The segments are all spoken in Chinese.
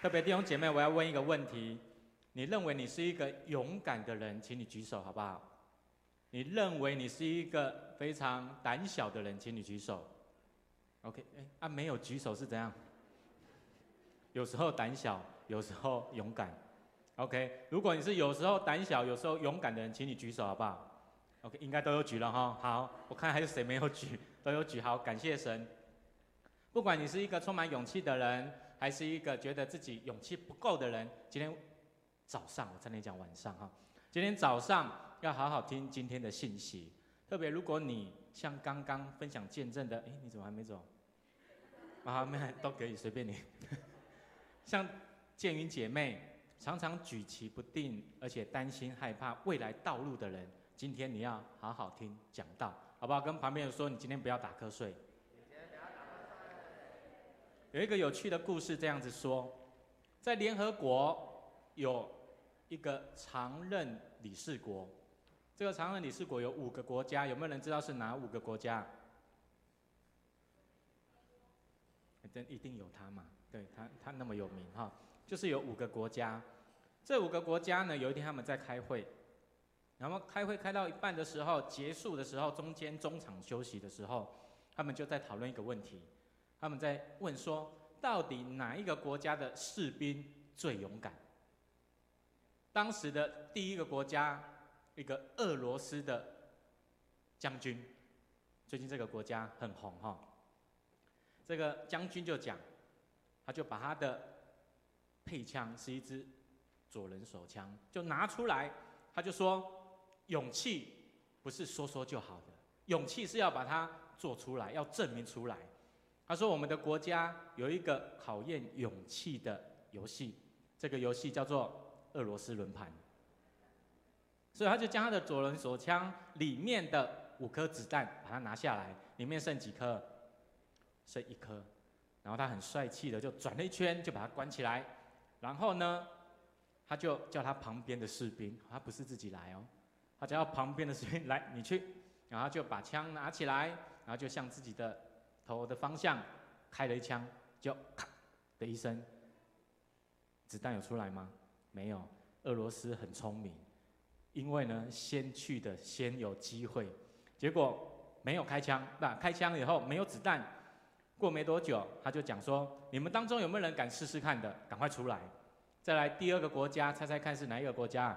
特别弟兄姐妹，我要问一个问题：你认为你是一个勇敢的人，请你举手好不好？你认为你是一个非常胆小的人，请你举手。OK，哎，啊，没有举手是怎样？有时候胆小，有时候勇敢。OK，如果你是有时候胆小，有时候勇敢的人，请你举手好不好？OK，应该都有举了哈。好，我看还有谁没有举，都有举。好，感谢神。不管你是一个充满勇气的人，还是一个觉得自己勇气不够的人，今天早上我在那讲晚上哈，今天早上要好好听今天的信息。特别如果你像刚刚分享见证的，哎，你怎么还没走？啊，没，都可以随便你。像建云姐妹。常常举棋不定，而且担心害怕未来道路的人，今天你要好好听讲道，好不好？跟旁边人说，你今天不要打瞌睡。有一个有趣的故事，这样子说，在联合国有一个常任理事国，这个常任理事国有五个国家，有没有人知道是哪五个国家？真一定有他嘛？对他，他那么有名哈。就是有五个国家，这五个国家呢，有一天他们在开会，然后开会开到一半的时候，结束的时候，中间中场休息的时候，他们就在讨论一个问题，他们在问说，到底哪一个国家的士兵最勇敢？当时的第一个国家，一个俄罗斯的将军，最近这个国家很红哈，这个将军就讲，他就把他的配枪是一支左轮手枪，就拿出来，他就说：勇气不是说说就好的，勇气是要把它做出来，要证明出来。他说：我们的国家有一个考验勇气的游戏，这个游戏叫做俄罗斯轮盘。所以他就将他的左轮手枪里面的五颗子弹把它拿下来，里面剩几颗？剩一颗。然后他很帅气的就转了一圈，就把它关起来。然后呢，他就叫他旁边的士兵，他不是自己来哦，他叫旁边的士兵来，你去，然后就把枪拿起来，然后就向自己的头的方向开了一枪，就咔的一声，子弹有出来吗？没有。俄罗斯很聪明，因为呢，先去的先有机会，结果没有开枪，那开枪以后没有子弹。过没多久，他就讲说：“你们当中有没有人敢试试看的？赶快出来！”再来第二个国家，猜猜看是哪一个国家？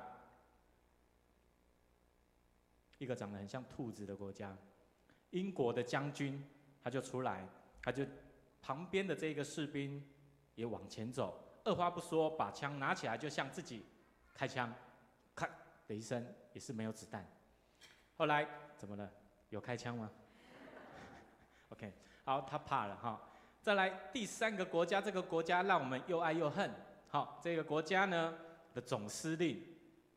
一个长得很像兔子的国家，英国的将军他就出来，他就旁边的这个士兵也往前走，二话不说，把枪拿起来就向自己开枪，咔的一声，也是没有子弹。后来怎么了？有开枪吗？OK。好，他怕了哈。再来第三个国家，这个国家让我们又爱又恨。好，这个国家呢的总司令，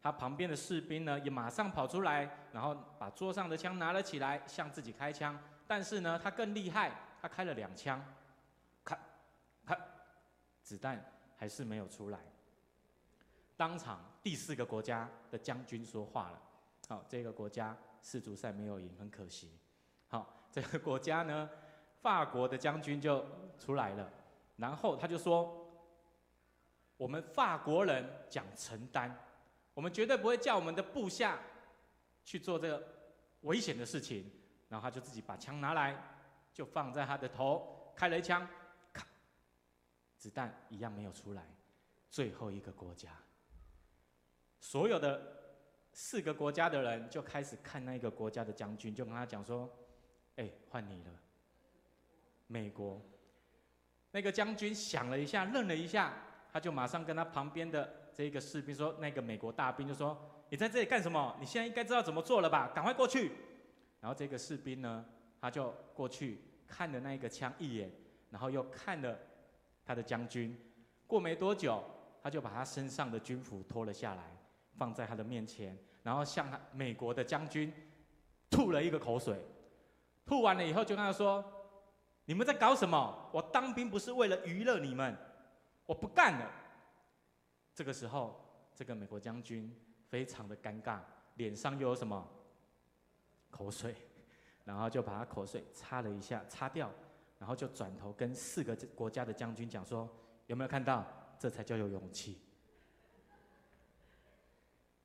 他旁边的士兵呢也马上跑出来，然后把桌上的枪拿了起来，向自己开枪。但是呢，他更厉害，他开了两枪，咔咔，子弹还是没有出来。当场第四个国家的将军说话了。好，这个国家世足赛没有赢，很可惜。好，这个国家呢。法国的将军就出来了，然后他就说：“我们法国人讲承担，我们绝对不会叫我们的部下去做这个危险的事情。”然后他就自己把枪拿来，就放在他的头，开了一枪，咔，子弹一样没有出来。最后一个国家，所有的四个国家的人就开始看那个国家的将军，就跟他讲说：“哎，换你了。”美国那个将军想了一下，愣了一下，他就马上跟他旁边的这个士兵说：“那个美国大兵就说，你在这里干什么？你现在应该知道怎么做了吧？赶快过去。”然后这个士兵呢，他就过去看了那一个枪一眼，然后又看了他的将军。过没多久，他就把他身上的军服脱了下来，放在他的面前，然后向他美国的将军吐了一个口水。吐完了以后，就跟他说。你们在搞什么？我当兵不是为了娱乐你们，我不干了。这个时候，这个美国将军非常的尴尬，脸上又有什么口水，然后就把他口水擦了一下，擦掉，然后就转头跟四个国家的将军讲说：有没有看到这才叫有勇气。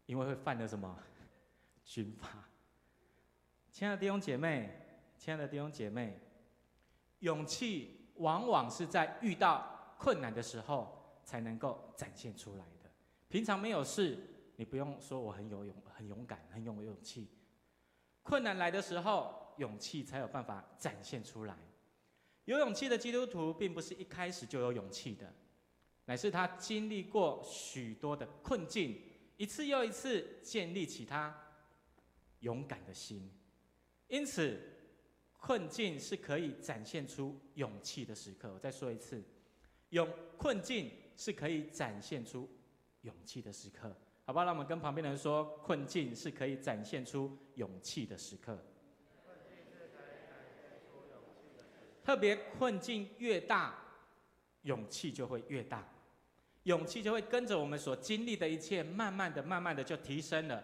因为会犯了什么？军法。亲爱的弟兄姐妹，亲爱的弟兄姐妹，勇气往往是在遇到困难的时候才能够展现出来的。平常没有事，你不用说我很有勇、很勇敢、很有勇气。困难来的时候，勇气才有办法展现出来。有勇气的基督徒，并不是一开始就有勇气的，乃是他经历过许多的困境。一次又一次建立起他勇敢的心，因此困境是可以展现出勇气的时刻。我再说一次，勇困境是可以展现出勇气的时刻，好不好？让我们跟旁边的人说，困境是可以展现出勇气的时刻。特别困境越大，勇气就会越大。勇气就会跟着我们所经历的一切，慢慢的、慢慢的就提升了，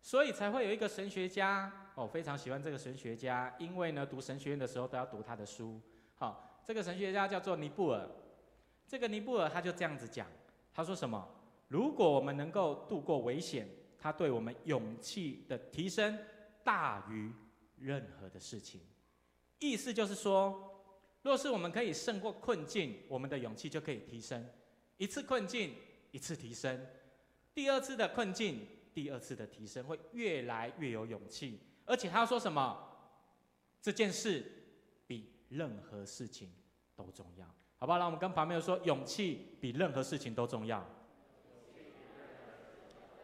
所以才会有一个神学家，哦，非常喜欢这个神学家，因为呢，读神学院的时候都要读他的书。好，这个神学家叫做尼布尔，这个尼布尔他就这样子讲，他说什么？如果我们能够度过危险，他对我们勇气的提升大于任何的事情。意思就是说，若是我们可以胜过困境，我们的勇气就可以提升。一次困境，一次提升；第二次的困境，第二次的提升，会越来越有勇气。而且他要说什么？这件事比任何事情都重要，好不好？让我们跟旁边说，勇气比任何事情都重要。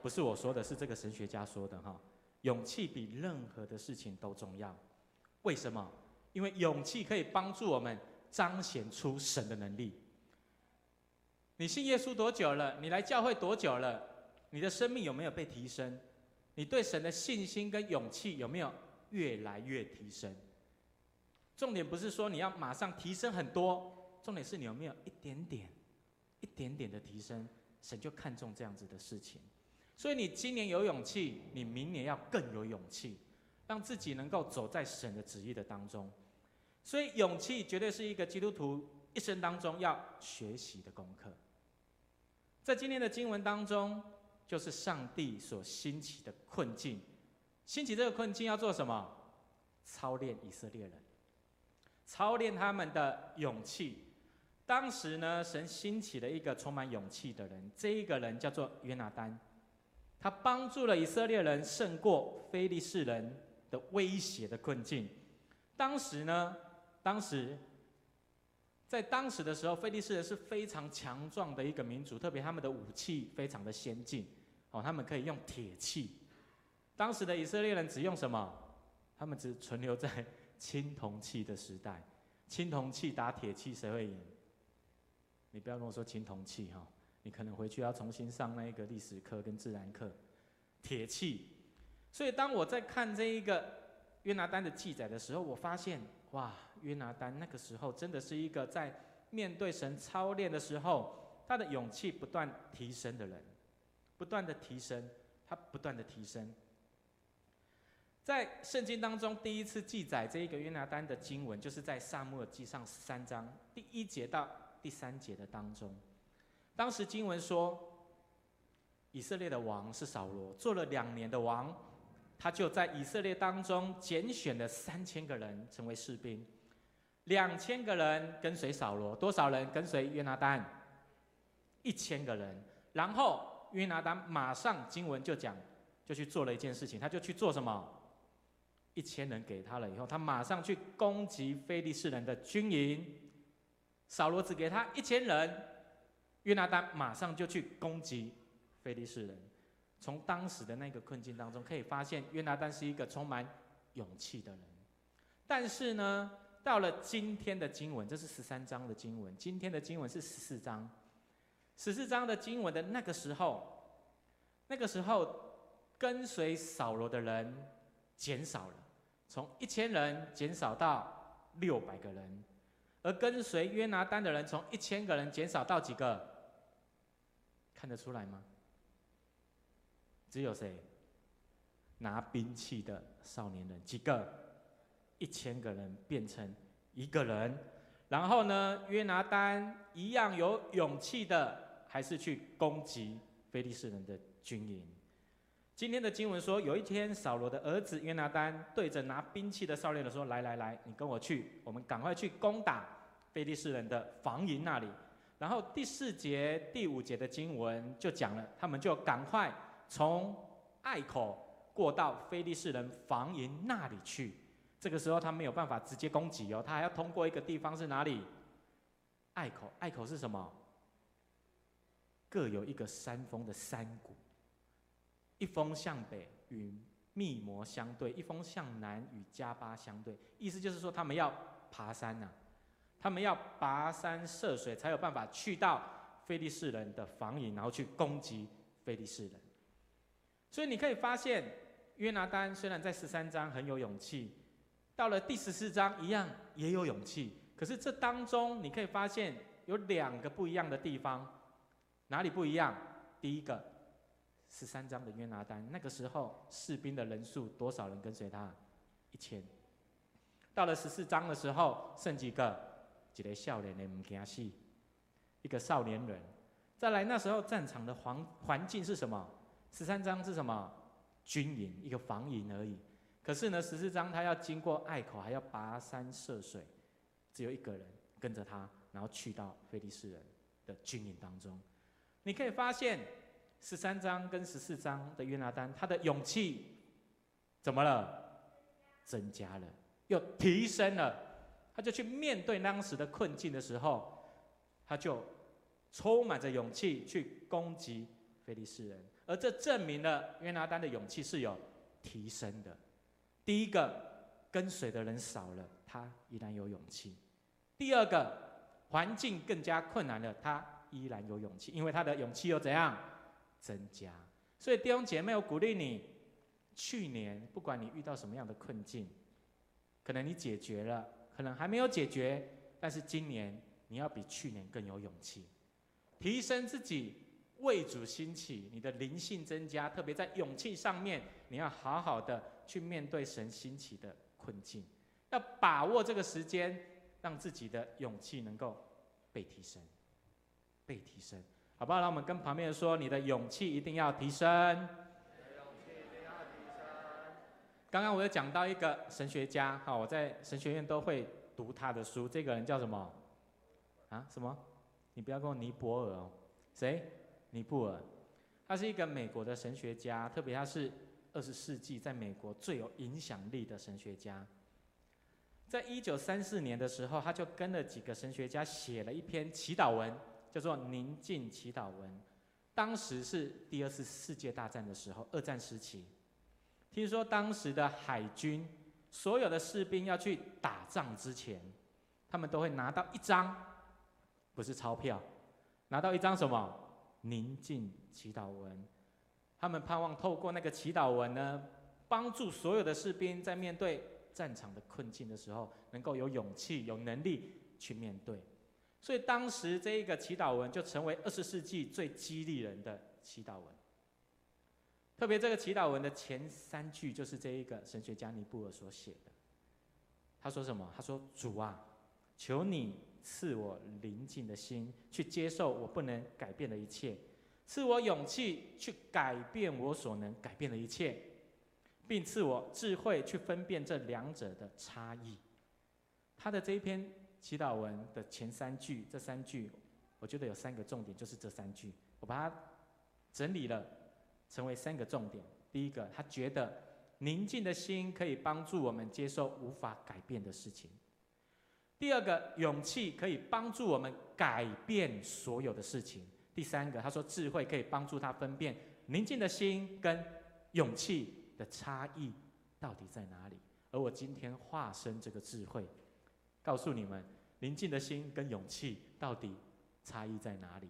不是我说的，是这个神学家说的哈。勇气比任何的事情都重要。为什么？因为勇气可以帮助我们彰显出神的能力。你信耶稣多久了？你来教会多久了？你的生命有没有被提升？你对神的信心跟勇气有没有越来越提升？重点不是说你要马上提升很多，重点是你有没有一点点、一点点的提升，神就看重这样子的事情。所以你今年有勇气，你明年要更有勇气，让自己能够走在神的旨意的当中。所以勇气绝对是一个基督徒一生当中要学习的功课。在今天的经文当中，就是上帝所兴起的困境。兴起这个困境要做什么？操练以色列人，操练他们的勇气。当时呢，神兴起了一个充满勇气的人，这一个人叫做约拿单，他帮助了以色列人胜过非利士人的威胁的困境。当时呢，当时。在当时的时候，非利士人是非常强壮的一个民族，特别他们的武器非常的先进，哦，他们可以用铁器。当时的以色列人只用什么？他们只存留在青铜器的时代。青铜器打铁器，谁会赢？你不要跟我说青铜器哈，你可能回去要重新上那一个历史课跟自然课。铁器。所以当我在看这一个约拿单的记载的时候，我发现。哇，约拿单那个时候真的是一个在面对神操练的时候，他的勇气不断提升的人，不断的提升，他不断的提升。在圣经当中，第一次记载这一个约拿单的经文，就是在撒母耳记上三章第一节到第三节的当中。当时经文说，以色列的王是扫罗，做了两年的王。他就在以色列当中拣选了三千个人成为士兵，两千个人跟随扫罗，多少人跟随约拿单？一千个人。然后约拿单马上经文就讲，就去做了一件事情，他就去做什么？一千人给他了以后，他马上去攻击非利士人的军营。扫罗只给他一千人，约拿单马上就去攻击非利士人。从当时的那个困境当中，可以发现约拿单是一个充满勇气的人。但是呢，到了今天的经文，这是十三章的经文，今天的经文是十四章。十四章的经文的那个时候，那个时候跟随扫罗的人减少了，从一千人减少到六百个人，而跟随约拿单的人从一千个人减少到几个？看得出来吗？只有谁？拿兵器的少年人几个？一千个人变成一个人。然后呢，约拿单一样有勇气的还是去攻击非利士人的军营？今天的经文说，有一天扫罗的儿子约拿单对着拿兵器的少年人说：“来来来，你跟我去，我们赶快去攻打非利士人的防营那里。”然后第四节、第五节的经文就讲了，他们就赶快从隘口过到非利士人防营那里去。这个时候他没有办法直接攻击哦，他还要通过一个地方是哪里？隘口，隘口是什么？各有一个山峰的山谷，一峰向北与密摩相对，一峰向南与迦巴相对。意思就是说，他们要爬山呐、啊。他们要跋山涉水，才有办法去到菲利士人的防营，然后去攻击菲利士人。所以你可以发现，约拿单虽然在十三章很有勇气，到了第十四章一样也有勇气。可是这当中你可以发现有两个不一样的地方，哪里不一样？第一个，十三章的约拿单那个时候士兵的人数多少人跟随他？一千。到了十四章的时候，剩几个？一个少年的唔惊死，一个少年人。再来那时候战场的环环境是什么？十三章是什么？军营，一个防营而已。可是呢，十四章他要经过隘口，还要跋山涉水，只有一个人跟着他，然后去到菲利士人的军营当中。你可以发现，十三章跟十四章的约拿单，他的勇气怎么了？增加了，又提升了。他就去面对当时的困境的时候，他就充满着勇气去攻击非利士人，而这证明了约拿单的勇气是有提升的。第一个，跟随的人少了，他依然有勇气；第二个，环境更加困难了，他依然有勇气，因为他的勇气又怎样增加？所以弟兄姐妹，我鼓励你，去年不管你遇到什么样的困境，可能你解决了。可能还没有解决，但是今年你要比去年更有勇气，提升自己，为主兴起，你的灵性增加，特别在勇气上面，你要好好的去面对神兴起的困境，要把握这个时间，让自己的勇气能够被提升，被提升，好不好？让我们跟旁边说，你的勇气一定要提升。刚刚我有讲到一个神学家，哈，我在神学院都会读他的书。这个人叫什么？啊，什么？你不要跟我尼泊尔哦。谁？尼泊尔。他是一个美国的神学家，特别他是二十世纪在美国最有影响力的神学家。在一九三四年的时候，他就跟了几个神学家写了一篇祈祷文，叫做《宁静祈祷文》。当时是第二次世界大战的时候，二战时期。听说当时的海军所有的士兵要去打仗之前，他们都会拿到一张，不是钞票，拿到一张什么宁静祈祷文。他们盼望透过那个祈祷文呢，帮助所有的士兵在面对战场的困境的时候，能够有勇气、有能力去面对。所以当时这一个祈祷文就成为二十世纪最激励人的祈祷文。特别这个祈祷文的前三句就是这一个神学家尼布尔所写的。他说什么？他说：“主啊，求你赐我宁静的心，去接受我不能改变的一切；赐我勇气去改变我所能改变的一切，并赐我智慧去分辨这两者的差异。”他的这一篇祈祷文的前三句，这三句我觉得有三个重点，就是这三句，我把它整理了。成为三个重点。第一个，他觉得宁静的心可以帮助我们接受无法改变的事情。第二个，勇气可以帮助我们改变所有的事情。第三个，他说智慧可以帮助他分辨宁静的心跟勇气的差异到底在哪里。而我今天化身这个智慧，告诉你们，宁静的心跟勇气到底差异在哪里。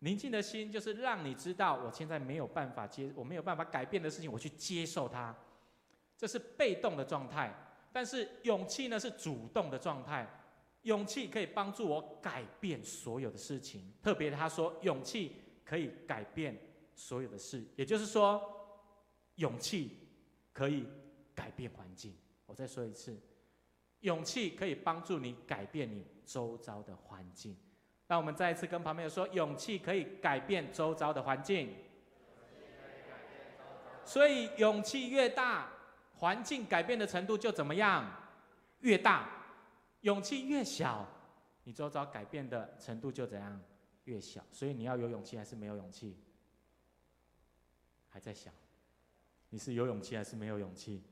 宁静的心就是让你知道，我现在没有办法接，我没有办法改变的事情，我去接受它，这是被动的状态。但是勇气呢，是主动的状态，勇气可以帮助我改变所有的事情。特别他说，勇气可以改变所有的事，也就是说，勇气可以改变环境。我再说一次，勇气可以帮助你改变你周遭的环境。那我们再一次跟旁边人说，勇气可以改变周遭的环境。所以勇气越大，环境改变的程度就怎么样？越大。勇气越小，你周遭改变的程度就怎样？越小。所以你要有勇气还是没有勇气？还在想，你是有勇气还是没有勇气？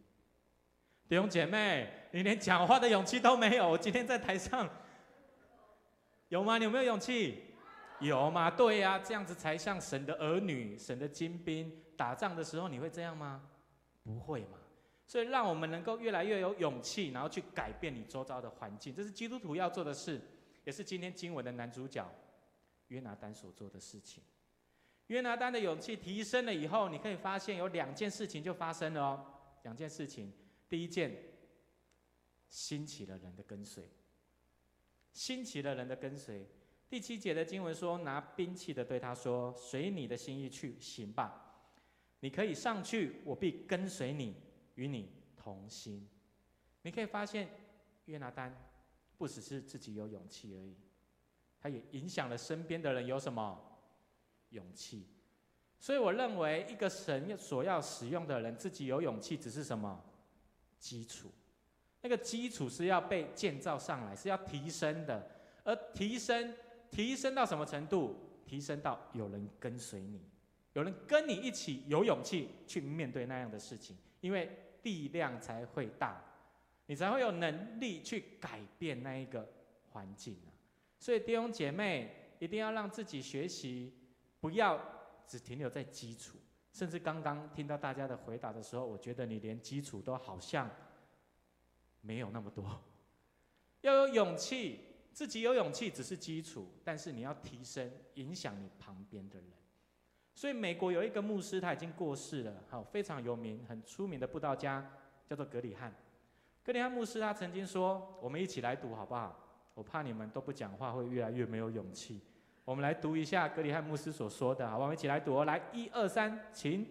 弟兄姐妹，你连讲话的勇气都没有。我今天在台上，有吗？你有没有勇气？有吗？对呀，这样子才像神的儿女、神的精兵。打仗的时候你会这样吗？不会嘛。所以让我们能够越来越有勇气，然后去改变你周遭的环境，这是基督徒要做的事，也是今天经文的男主角约拿单所做的事情。约拿单的勇气提升了以后，你可以发现有两件事情就发生了哦，两件事情。第一件，兴起了人的跟随，兴起了人的跟随。第七节的经文说：“拿兵器的对他说，随你的心意去行吧，你可以上去，我必跟随你，与你同心。”你可以发现，约拿单不只是自己有勇气而已，他也影响了身边的人有什么勇气。所以我认为，一个神所要使用的人，自己有勇气，只是什么？基础，那个基础是要被建造上来，是要提升的。而提升，提升到什么程度？提升到有人跟随你，有人跟你一起有勇气去面对那样的事情，因为力量才会大，你才会有能力去改变那一个环境啊。所以弟兄姐妹一定要让自己学习，不要只停留在基础。甚至刚刚听到大家的回答的时候，我觉得你连基础都好像没有那么多。要有勇气，自己有勇气只是基础，但是你要提升，影响你旁边的人。所以美国有一个牧师，他已经过世了，好，非常有名、很出名的布道家，叫做格里翰。格里翰牧师他曾经说：“我们一起来读好不好？我怕你们都不讲话，会越来越没有勇气。”我们来读一下格里翰牧师所说的，好，我们一起来读。来，一二三，请。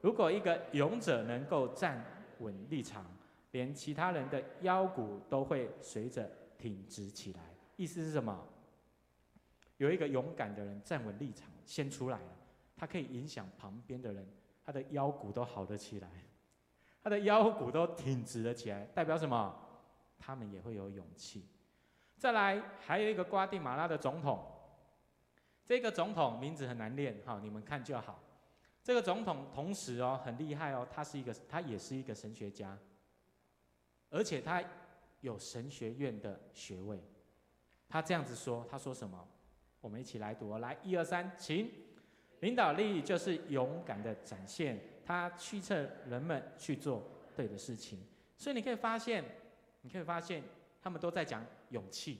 如果一个勇者能够站稳立场，连其他人的腰骨都会随着挺直起来。意思是什么？有一个勇敢的人站稳立场，先出来了，他可以影响旁边的人，他的腰骨都好了起来，他的腰骨都挺直了起来，代表什么？他们也会有勇气。再来，还有一个瓜地马拉的总统。这个总统名字很难念，哈，你们看就好。这个总统同时哦很厉害哦，他是一个，他也是一个神学家，而且他有神学院的学位。他这样子说，他说什么？我们一起来读，来，一二三，请。领导力就是勇敢的展现，他驱策人们去做对的事情。所以你可以发现，你可以发现，他们都在讲勇气。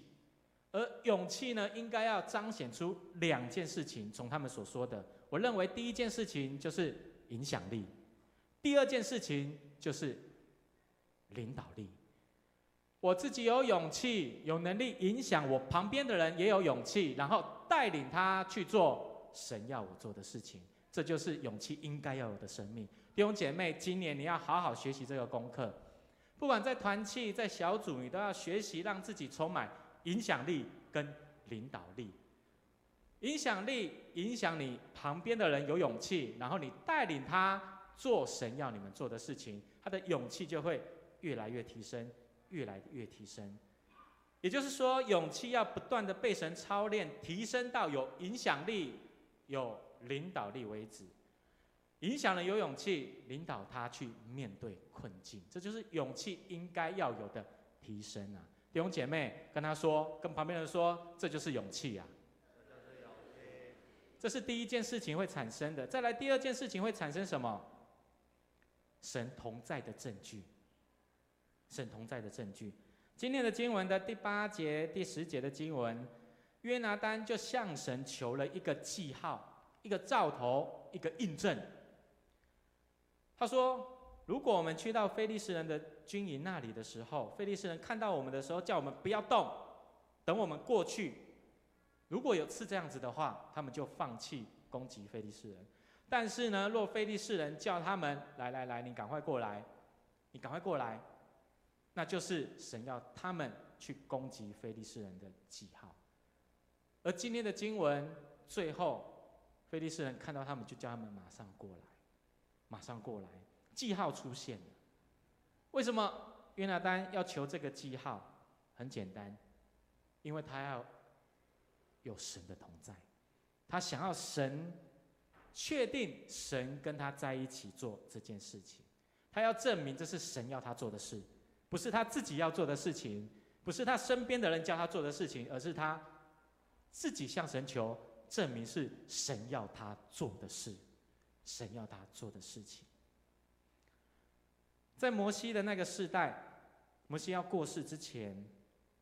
而勇气呢，应该要彰显出两件事情。从他们所说的，我认为第一件事情就是影响力，第二件事情就是领导力。我自己有勇气，有能力影响我旁边的人，也有勇气，然后带领他去做神要我做的事情。这就是勇气应该要有的生命。弟兄姐妹，今年你要好好学习这个功课，不管在团契、在小组，你都要学习让自己充满。影响力跟领导力，影响力影响你旁边的人有勇气，然后你带领他做神要你们做的事情，他的勇气就会越来越提升，越来越提升。也就是说，勇气要不断的被神操练，提升到有影响力、有领导力为止。影响了有勇气，领导他去面对困境，这就是勇气应该要有的提升啊。弟兄姐妹，跟他说，跟旁边人说，这就是勇气啊！这是第一件事情会产生的。再来，第二件事情会产生什么？神同在的证据。神同在的证据。今天的经文的第八节、第十节的经文，约拿单就向神求了一个记号、一个兆头、一个印证。他说。如果我们去到非利士人的军营那里的时候，非利士人看到我们的时候，叫我们不要动，等我们过去。如果有次这样子的话，他们就放弃攻击非利士人。但是呢，若非利士人叫他们来来来，你赶快过来，你赶快过来，那就是神要他们去攻击非利士人的记号。而今天的经文最后，非利士人看到他们，就叫他们马上过来，马上过来，记号出现了。为什么约拿单要求这个记号？很简单，因为他要有神的同在，他想要神确定神跟他在一起做这件事情，他要证明这是神要他做的事，不是他自己要做的事情，不是他身边的人叫他做的事情，而是他自己向神求证明是神要他做的事，神要他做的事情。在摩西的那个世代，摩西要过世之前。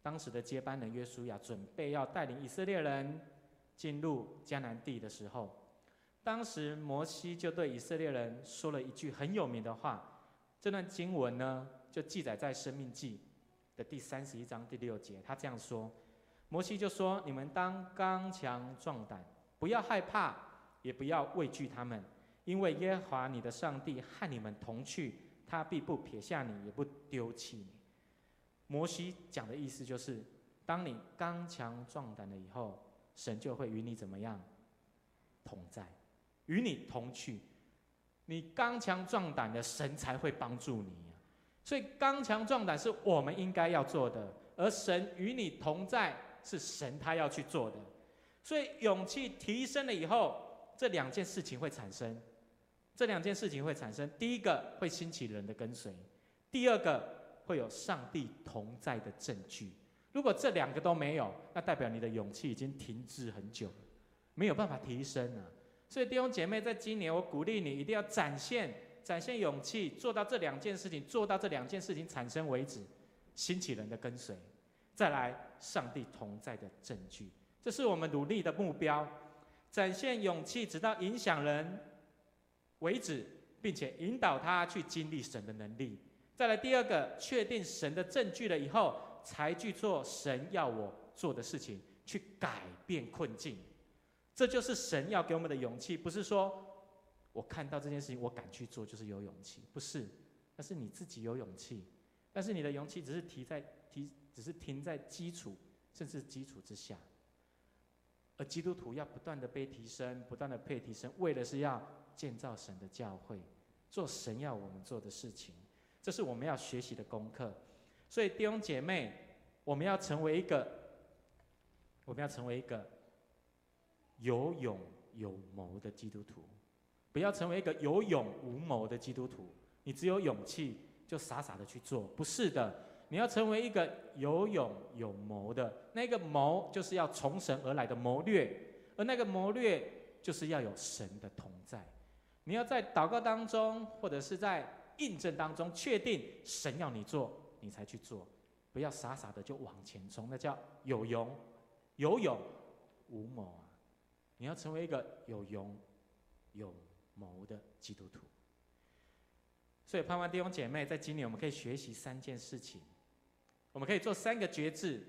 当时的接班人约书亚准备要带领以色列人进入迦南地的时候，当时摩西就对以色列人说了一句很有名的话。这段经文呢，就记载在《生命记》的第三十一章第六节。他这样说：“摩西就说，你们当刚强壮胆，不要害怕，也不要畏惧他们，因为耶和华你的上帝和你们同去，他必不撇下你，也不丢弃你。”摩西讲的意思就是，当你刚强壮胆了以后，神就会与你怎么样？同在，与你同去。你刚强壮胆的，神才会帮助你。所以刚强壮胆是我们应该要做的，而神与你同在是神他要去做的。所以勇气提升了以后，这两件事情会产生。这两件事情会产生，第一个会兴起人的跟随，第二个。会有上帝同在的证据。如果这两个都没有，那代表你的勇气已经停滞很久了，没有办法提升了。所以弟兄姐妹，在今年我鼓励你一定要展现、展现勇气，做到这两件事情，做到这两件事情产生为止，兴起人的跟随，再来上帝同在的证据，这是我们努力的目标。展现勇气，直到影响人为止，并且引导他去经历神的能力。再来第二个，确定神的证据了以后，才去做神要我做的事情，去改变困境。这就是神要给我们的勇气，不是说我看到这件事情我敢去做就是有勇气，不是，那是你自己有勇气，但是你的勇气只是提在提，只是停在基础，甚至基础之下。而基督徒要不断的被提升，不断的被提升，为的是要建造神的教会，做神要我们做的事情。这是我们要学习的功课，所以弟兄姐妹，我们要成为一个，我们要成为一个有勇有谋的基督徒，不要成为一个有勇无谋的基督徒。你只有勇气就傻傻的去做，不是的，你要成为一个有勇有谋的。那个谋就是要从神而来的谋略，而那个谋略就是要有神的同在。你要在祷告当中，或者是在。印证当中确定神要你做，你才去做，不要傻傻的就往前冲，那叫有勇有勇无谋！你要成为一个有勇有谋的基督徒。所以盼望弟兄姐妹在今年我们可以学习三件事情，我们可以做三个决志，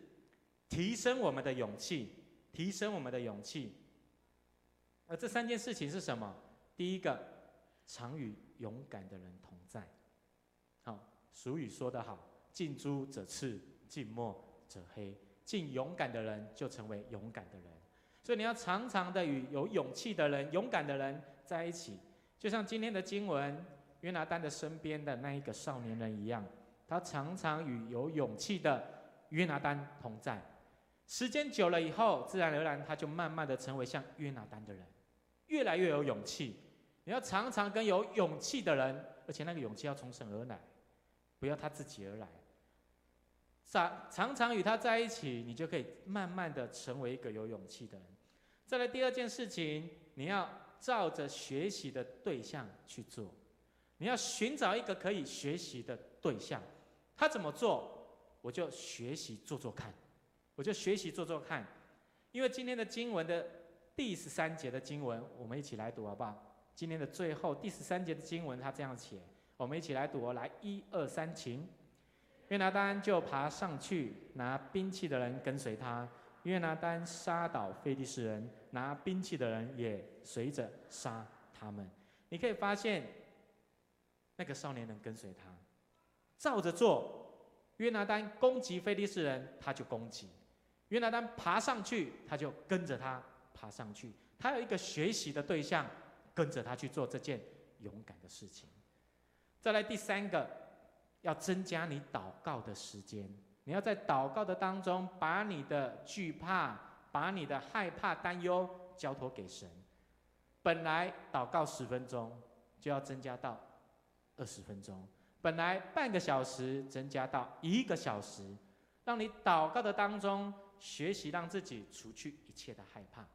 提升我们的勇气，提升我们的勇气。而这三件事情是什么？第一个，常与勇敢的人同在。好，俗语说得好：“近朱者赤，近墨者黑。”近勇敢的人就成为勇敢的人。所以你要常常的与有勇气的人、勇敢的人在一起。就像今天的经文，约拿单的身边的那一个少年人一样，他常常与有勇气的约拿单同在。时间久了以后，自然而然他就慢慢的成为像约拿单的人，越来越有勇气。你要常常跟有勇气的人，而且那个勇气要从神而来。不要他自己而来，常常常与他在一起，你就可以慢慢的成为一个有勇气的人。再来第二件事情，你要照着学习的对象去做，你要寻找一个可以学习的对象，他怎么做，我就学习做做看，我就学习做做看。因为今天的经文的第十三节的经文，我们一起来读好不好？今天的最后第十三节的经文，他这样写。我们一起来读哦，来一二三，请。约拿单就爬上去，拿兵器的人跟随他。约拿单杀倒非利士人，拿兵器的人也随着杀他们。你可以发现，那个少年人跟随他，照着做。约拿单攻击非利士人，他就攻击；约拿单爬上去，他就跟着他爬上去。他有一个学习的对象，跟着他去做这件勇敢的事情。再来第三个，要增加你祷告的时间。你要在祷告的当中，把你的惧怕、把你的害怕、担忧交托给神。本来祷告十分钟，就要增加到二十分钟；本来半个小时，增加到一个小时。让你祷告的当中，学习让自己除去一切的害怕。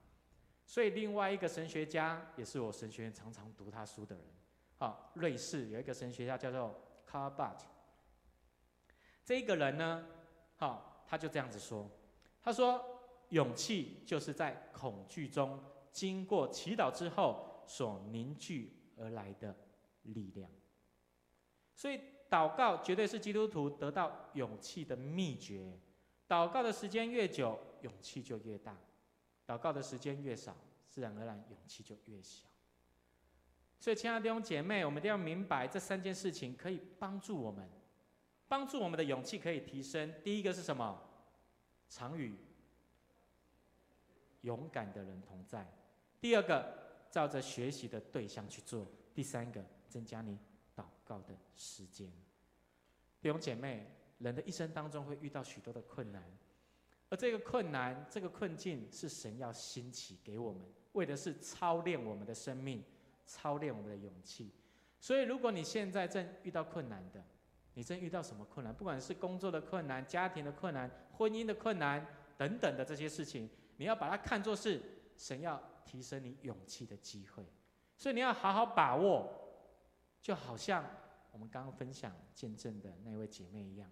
所以，另外一个神学家，也是我神学院常常读他书的人，好，瑞士有一个神学家叫做 Carbart，。这个人呢，好，他就这样子说：“他说，勇气就是在恐惧中经过祈祷之后所凝聚而来的力量。所以，祷告绝对是基督徒得到勇气的秘诀。祷告的时间越久，勇气就越大。”祷告的时间越少，自然而然勇气就越小。所以，亲爱的弟兄姐妹，我们一定要明白这三件事情可以帮助我们，帮助我们的勇气可以提升。第一个是什么？常与勇敢的人同在。第二个，照着学习的对象去做。第三个，增加你祷告的时间。弟兄姐妹，人的一生当中会遇到许多的困难。而这个困难、这个困境，是神要兴起给我们，为的是操练我们的生命，操练我们的勇气。所以，如果你现在正遇到困难的，你正遇到什么困难？不管是工作的困难、家庭的困难、婚姻的困难等等的这些事情，你要把它看作是神要提升你勇气的机会。所以，你要好好把握，就好像我们刚刚分享见证的那位姐妹一样。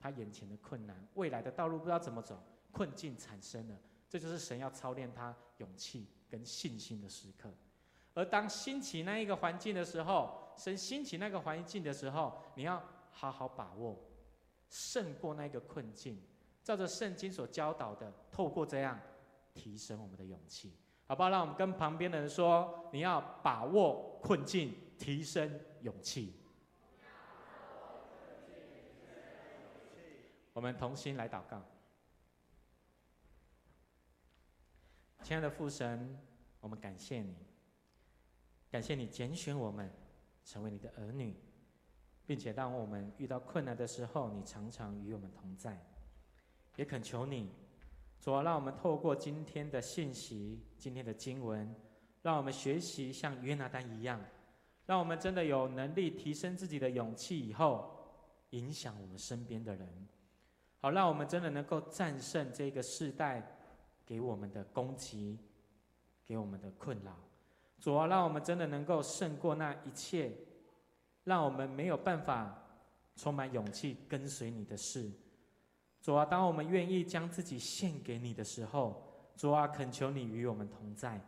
她眼前的困难，未来的道路不知道怎么走，困境产生了，这就是神要操练她勇气跟信心的时刻。而当兴起那一个环境的时候，神兴起那个环境的时候，你要好好把握，胜过那个困境，照着圣经所教导的，透过这样提升我们的勇气，好不好？让我们跟旁边的人说，你要把握困境，提升勇气。我们同心来祷告，亲爱的父神，我们感谢你，感谢你拣选我们成为你的儿女，并且当我们遇到困难的时候，你常常与我们同在。也恳求你，主啊，让我们透过今天的信息、今天的经文，让我们学习像约拿丹一样，让我们真的有能力提升自己的勇气，以后影响我们身边的人。好，让我们真的能够战胜这个世代给我们的攻击，给我们的困扰。主啊，让我们真的能够胜过那一切，让我们没有办法充满勇气跟随你的事。主啊，当我们愿意将自己献给你的时候，主啊，恳求你与我们同在，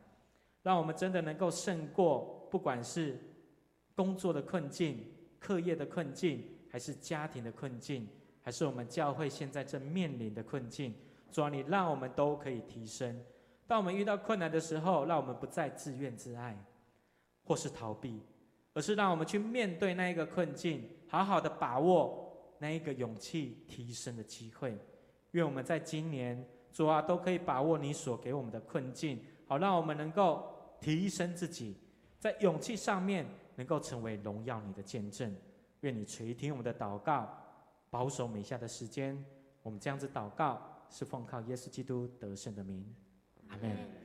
让我们真的能够胜过，不管是工作的困境、课业的困境，还是家庭的困境。还是我们教会现在正面临的困境，主啊，你让我们都可以提升。当我们遇到困难的时候，让我们不再自怨自艾，或是逃避，而是让我们去面对那一个困境，好好的把握那一个勇气提升的机会。愿我们在今年，主啊，都可以把握你所给我们的困境，好让我们能够提升自己，在勇气上面能够成为荣耀你的见证。愿你垂听我们的祷告。保守每下的时间，我们这样子祷告，是奉靠耶稣基督得胜的名，阿门。